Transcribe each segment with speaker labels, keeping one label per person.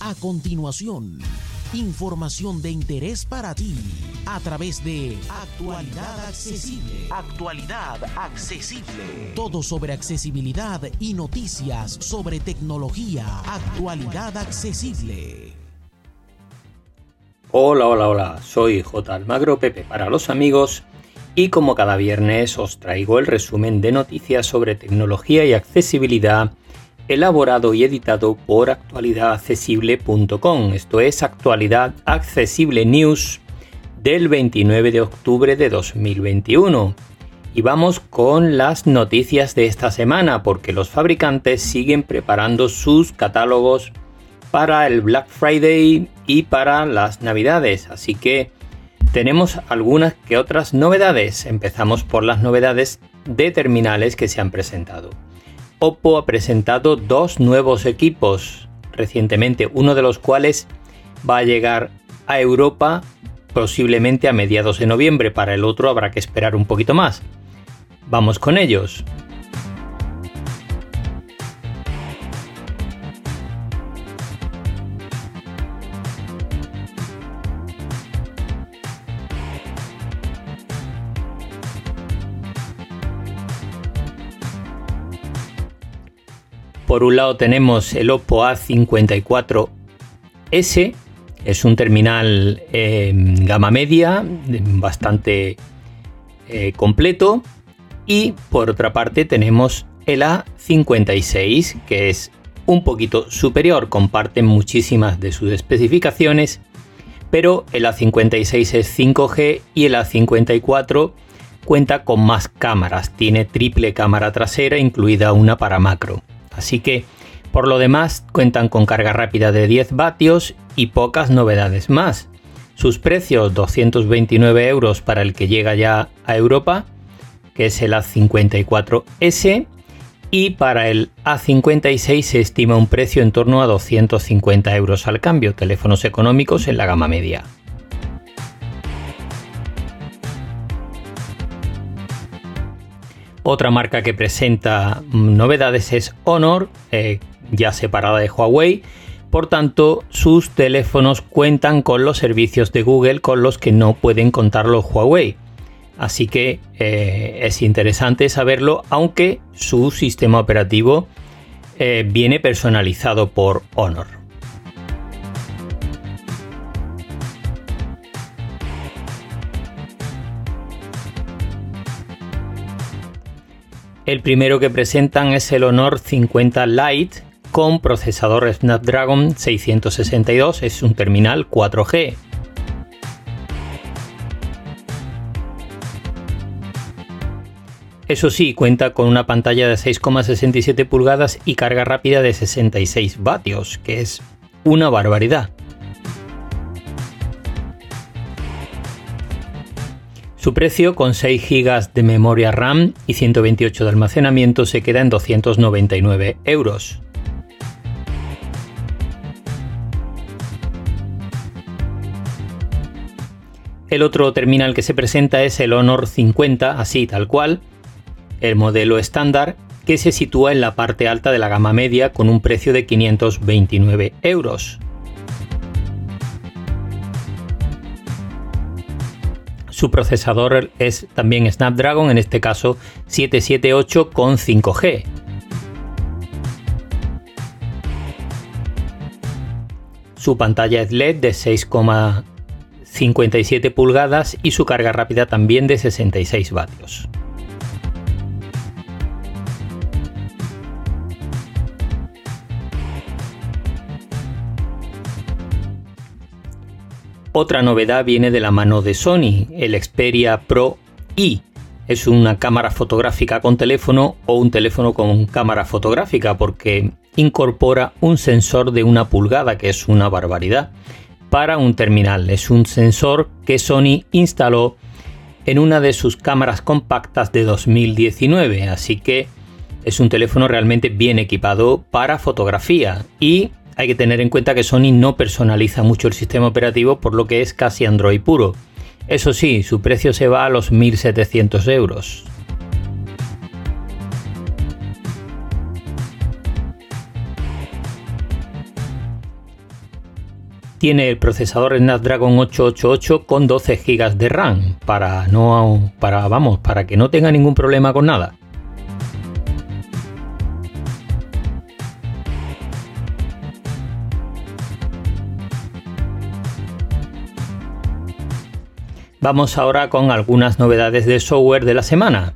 Speaker 1: A continuación, información de interés para ti a través de Actualidad Accesible. Actualidad Accesible. Todo sobre accesibilidad y noticias sobre tecnología. Actualidad Accesible.
Speaker 2: Hola, hola, hola. Soy J. Almagro Pepe para los amigos y como cada viernes os traigo el resumen de noticias sobre tecnología y accesibilidad elaborado y editado por actualidadaccesible.com. Esto es Actualidad Accesible News del 29 de octubre de 2021. Y vamos con las noticias de esta semana, porque los fabricantes siguen preparando sus catálogos para el Black Friday y para las Navidades. Así que tenemos algunas que otras novedades. Empezamos por las novedades de terminales que se han presentado. Oppo ha presentado dos nuevos equipos recientemente, uno de los cuales va a llegar a Europa posiblemente a mediados de noviembre, para el otro habrá que esperar un poquito más. Vamos con ellos. Por un lado tenemos el Oppo A54S, es un terminal gama media, bastante eh, completo. Y por otra parte tenemos el A56, que es un poquito superior, comparten muchísimas de sus especificaciones, pero el A56 es 5G y el A54 cuenta con más cámaras, tiene triple cámara trasera, incluida una para macro. Así que, por lo demás, cuentan con carga rápida de 10 vatios y pocas novedades más. Sus precios 229 euros para el que llega ya a Europa, que es el A54S, y para el A56 se estima un precio en torno a 250 euros al cambio, teléfonos económicos en la gama media. Otra marca que presenta novedades es Honor, eh, ya separada de Huawei. Por tanto, sus teléfonos cuentan con los servicios de Google con los que no pueden contar los Huawei. Así que eh, es interesante saberlo, aunque su sistema operativo eh, viene personalizado por Honor. El primero que presentan es el Honor 50 Lite con procesador Snapdragon 662, es un terminal 4G. Eso sí, cuenta con una pantalla de 6,67 pulgadas y carga rápida de 66 vatios, que es una barbaridad. Su precio, con 6 GB de memoria RAM y 128 de almacenamiento, se queda en 299 euros. El otro terminal que se presenta es el Honor 50, así tal cual, el modelo estándar, que se sitúa en la parte alta de la gama media con un precio de 529 euros. Su procesador es también Snapdragon, en este caso 778 con 5G. Su pantalla es LED de 6,57 pulgadas y su carga rápida también de 66 vatios. Otra novedad viene de la mano de Sony, el Xperia Pro I. Es una cámara fotográfica con teléfono o un teléfono con cámara fotográfica porque incorpora un sensor de una pulgada, que es una barbaridad, para un terminal. Es un sensor que Sony instaló en una de sus cámaras compactas de 2019, así que es un teléfono realmente bien equipado para fotografía y hay que tener en cuenta que Sony no personaliza mucho el sistema operativo por lo que es casi Android puro. Eso sí, su precio se va a los 1.700 euros. tiene el procesador Snapdragon 888 con 12 GB de RAM para no para vamos, para que no tenga ningún problema con nada. Vamos ahora con algunas novedades de software de la semana.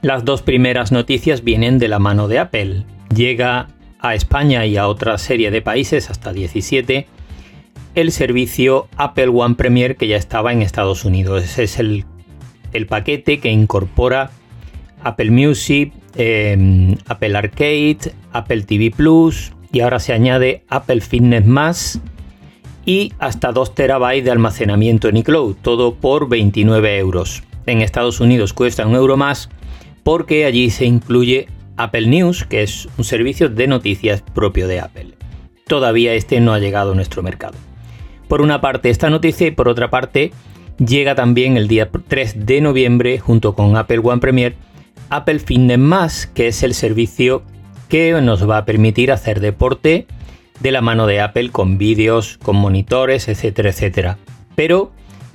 Speaker 2: Las dos primeras noticias vienen de la mano de Apple. Llega a España y a otra serie de países, hasta 17, el servicio Apple One Premier que ya estaba en Estados Unidos. Es el, paquete que incorpora Apple Music, em, Apple Arcade, Apple TV Plus y ahora se añade Apple Fitness Más y hasta 2 terabytes de almacenamiento en iCloud, todo por 29 euros. En Estados Unidos cuesta un euro más porque allí se incluye Apple News, que es un servicio de noticias propio de Apple. Todavía este no ha llegado a nuestro mercado. Por una parte esta noticia y por otra parte llega también el día 3 de noviembre junto con Apple One Premier Apple Fitness Más, que es el servicio que nos va a permitir hacer deporte de la mano de Apple con vídeos, con monitores, etcétera, etcétera. Pero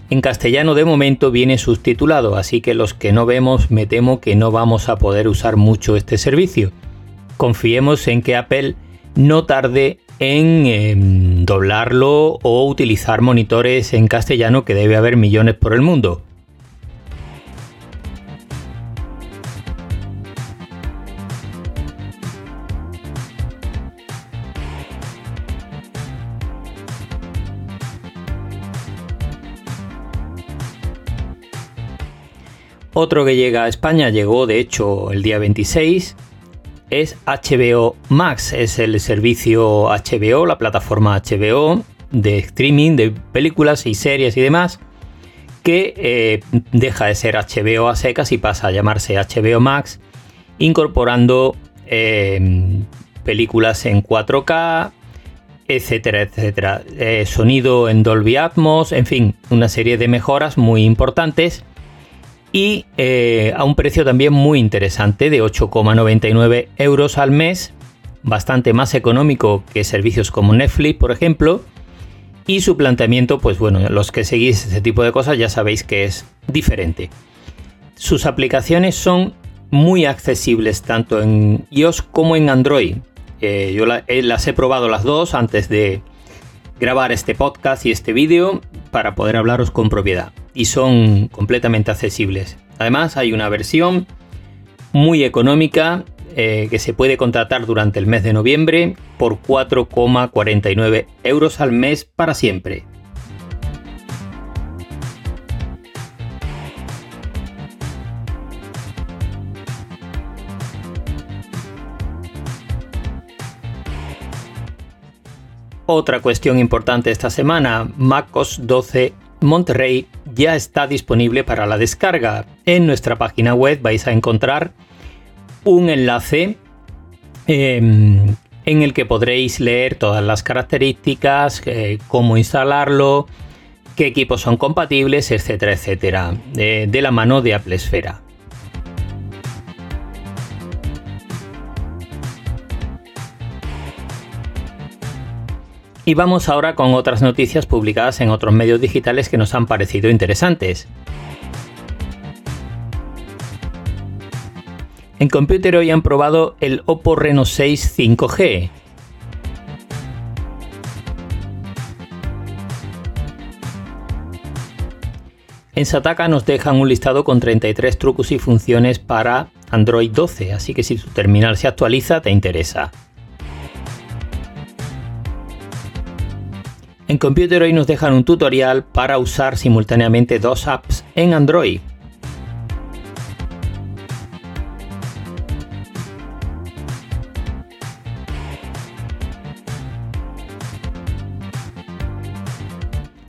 Speaker 2: en castellano de momento viene subtitulado, así que los que no vemos me temo que no vamos a poder usar mucho este servicio. Confiemos en que Apple no tarde en em, doblarlo o utilizar monitores en castellano que debe haber millones por el mundo. Otro que llega a España, llegó de hecho el día 26, es HBO Max, es el servicio HBO, la plataforma HBO de streaming de películas y series y demás, que eh, deja de ser HBO a secas y pasa a llamarse HBO Max, incorporando em, películas en 4K, etcétera, etcétera. Eh, sonido en Dolby Atmos, en fin, una serie de mejoras muy importantes y eh, a un precio también muy interesante de 8,99 euros al mes, bastante más económico que servicios como Netflix, por ejemplo. Y su planteamiento, pues bueno, los que seguís ese tipo de cosas ya sabéis que es diferente. Sus aplicaciones son muy accesibles tanto en iOS como en Android. Eh, yo eh, las he probado las dos antes de grabar este podcast y este vídeo para poder hablaros con propiedad y son completamente accesibles. Además hay una versión muy económica eh, que se puede contratar durante el mes de noviembre por 4,49 euros al mes para siempre. Otra cuestión importante esta semana, MacOS 12 Monterrey ya está disponible para la descarga. En nuestra página web vais a encontrar un enlace em, en el que podréis leer todas las características, eh, cómo instalarlo, qué equipos son compatibles, etcétera, etcétera, de, la mano de Apple Y vamos ahora con otras noticias publicadas en otros medios digitales que nos han parecido interesantes. En Computer hoy han probado el Oppo Reno 6 5G. En Sataka nos dejan un listado con 33 trucos y funciones para Android 12, así que si tu terminal se actualiza te interesa. En Computer hoy nos dejan un tutorial para usar simultáneamente dos apps en Android.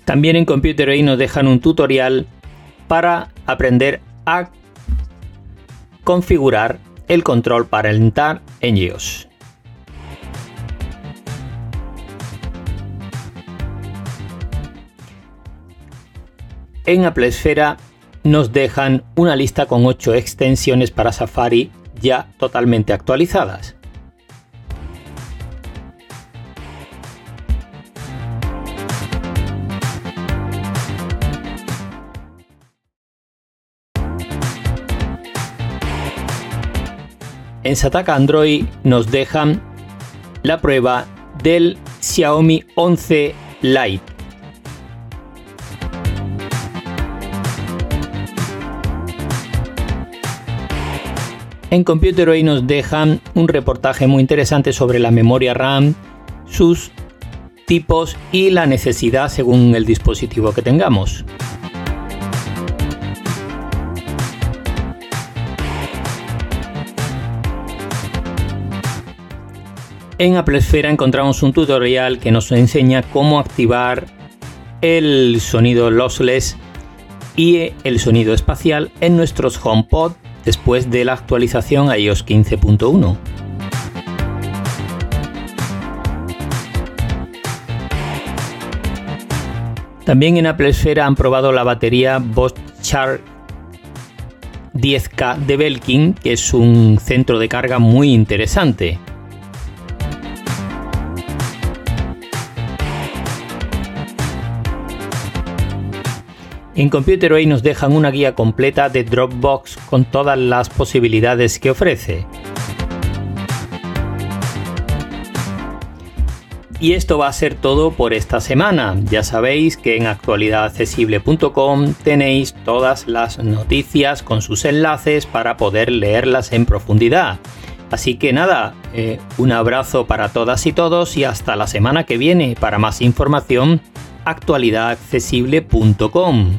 Speaker 2: También en Computer hoy nos dejan un tutorial para aprender a configurar el control para parental en iOS. en Apple Esfera nos dejan una lista con 8 extensiones para Safari ya totalmente actualizadas. En Sataka Android nos dejan la prueba del Xiaomi 11 Lite. En Computer hoy nos dejan un reportaje muy interesante sobre la memoria RAM, sus tipos y la necesidad según el dispositivo que tengamos. En Apple Esfera encontramos un tutorial que nos enseña cómo activar el sonido lossless y el sonido espacial en nuestros HomePod después de la actualización a iOS 15.1. También en Apple Esfera han probado la batería Bosch Charge 10K de Belkin, que es un centro de carga muy interesante. En Computer hoy nos dejan una guía completa de Dropbox con todas las posibilidades que ofrece. Y esto va a ser todo por esta semana. Ya sabéis que en actualidadaccesible.com tenéis todas las noticias con sus enlaces para poder leerlas en profundidad. Así que nada, eh, un abrazo para todas y todos y hasta la semana que viene para más información actualidadaccesible.com.